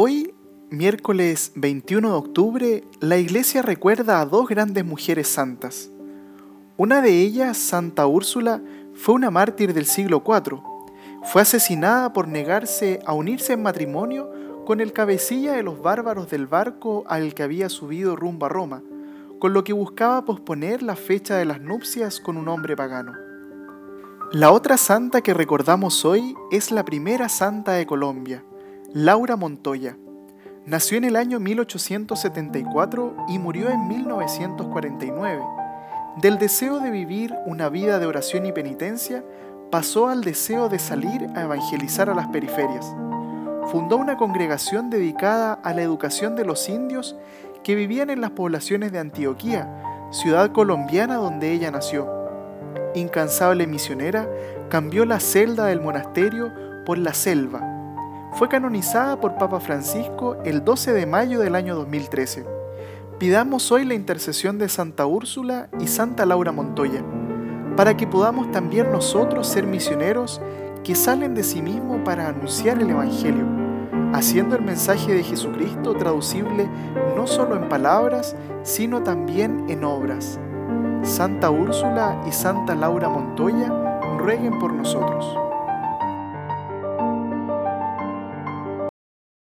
Hoy, miércoles 21 de octubre, la iglesia recuerda a dos grandes mujeres santas. Una de ellas, Santa Úrsula, fue una mártir del siglo IV. Fue asesinada por negarse a unirse en matrimonio con el cabecilla de los bárbaros del barco al que había subido rumbo a Roma, con lo que buscaba posponer la fecha de las nupcias con un hombre pagano. La otra santa que recordamos hoy es la primera santa de Colombia, Laura Montoya. Nació en el año 1874 y murió en 1949. Del deseo de vivir una vida de oración y penitencia, pasó al deseo de salir a evangelizar a las periferias. Fundó una congregación dedicada a la educación de los indios que vivían en las poblaciones de Antioquía, ciudad colombiana donde ella nació incansable misionera, cambió la celda del monasterio por la selva. Fue canonizada por Papa Francisco el 12 de mayo del año 2013. Pidamos hoy la intercesión de Santa Úrsula y Santa Laura Montoya, para que podamos también nosotros ser misioneros que salen de sí mismos para anunciar el Evangelio, haciendo el mensaje de Jesucristo traducible no solo en palabras, sino también en obras Santa Úrsula y Santa Laura Montoya rueguen por nosotros.